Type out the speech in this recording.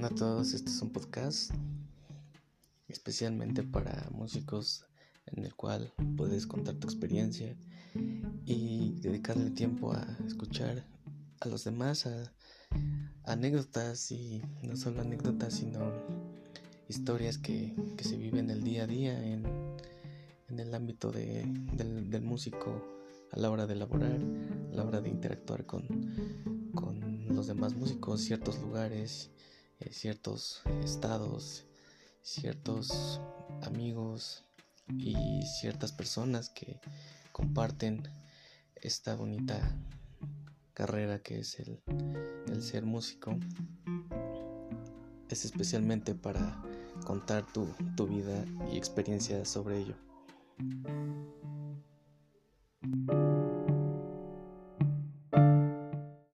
a todos, este es un podcast especialmente para músicos en el cual puedes contar tu experiencia y dedicarle tiempo a escuchar a los demás, a, anécdotas y no solo anécdotas, sino historias que, se viven el día a día en, el ámbito del, del, músico a la hora de elaborar, a la hora de interactuar con, con los demás músicos, ciertos lugares eh, ciertos estados, ciertos amigos y ciertas personas que comparten esta bonita carrera que es el, el ser músico. Es especialmente para contar tu, tu vida y experiencia sobre ello.